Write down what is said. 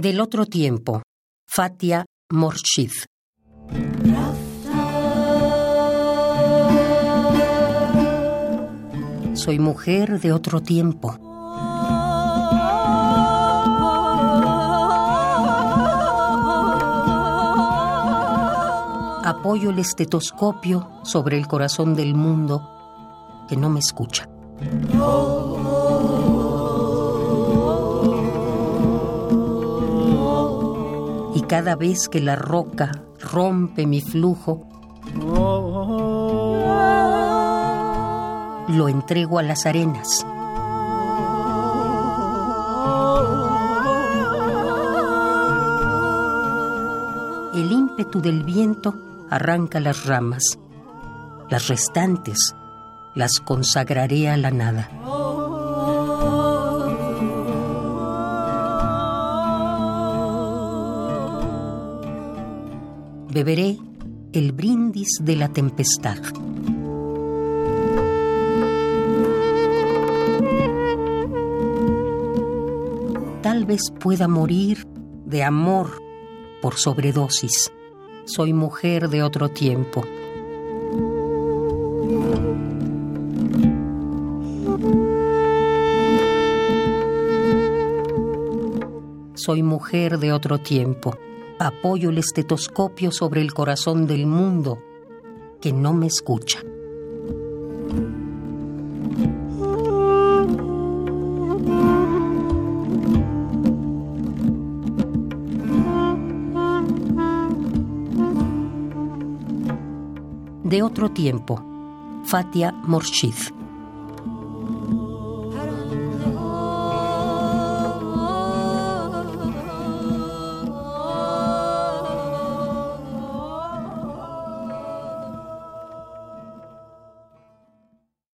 Del otro tiempo, Fatia Morshid. Soy mujer de otro tiempo. Apoyo el estetoscopio sobre el corazón del mundo que no me escucha. Cada vez que la roca rompe mi flujo, lo entrego a las arenas. El ímpetu del viento arranca las ramas. Las restantes las consagraré a la nada. Beberé el brindis de la tempestad. Tal vez pueda morir de amor por sobredosis. Soy mujer de otro tiempo. Soy mujer de otro tiempo. Apoyo el estetoscopio sobre el corazón del mundo que no me escucha. De otro tiempo, Fatia Morshid.